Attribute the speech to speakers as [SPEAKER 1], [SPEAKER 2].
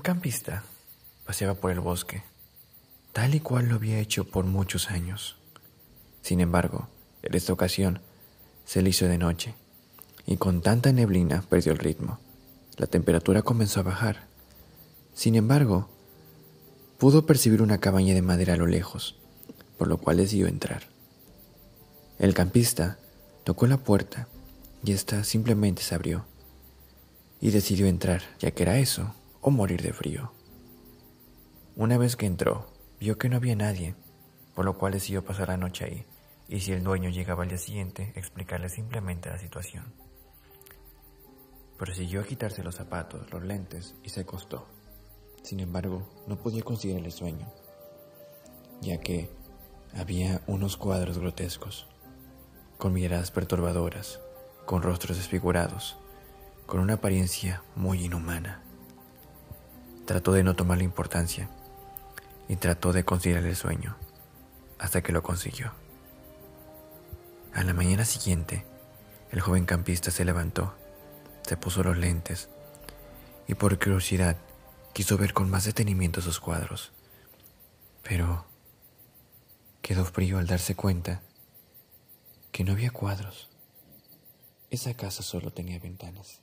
[SPEAKER 1] Campista paseaba por el bosque, tal y cual lo había hecho por muchos años. Sin embargo, en esta ocasión se le hizo de noche, y con tanta neblina perdió el ritmo. La temperatura comenzó a bajar. Sin embargo, pudo percibir una cabaña de madera a lo lejos, por lo cual decidió entrar. El campista tocó la puerta y ésta simplemente se abrió, y decidió entrar, ya que era eso, o morir de frío. Una vez que entró, vio que no había nadie, por lo cual decidió pasar la noche ahí, y si el dueño llegaba al día siguiente, explicarle simplemente la situación. Prosiguió a quitarse los zapatos, los lentes, y se acostó. Sin embargo, no podía conciliar el sueño, ya que había unos cuadros grotescos, con miradas perturbadoras, con rostros desfigurados, con una apariencia muy inhumana. Trató de no tomarle importancia y trató de conciliar el sueño, hasta que lo consiguió. A la mañana siguiente, el joven campista se levantó, se puso los lentes y por curiosidad quiso ver con más detenimiento sus cuadros. Pero quedó frío al darse cuenta que no había cuadros. Esa casa solo tenía ventanas.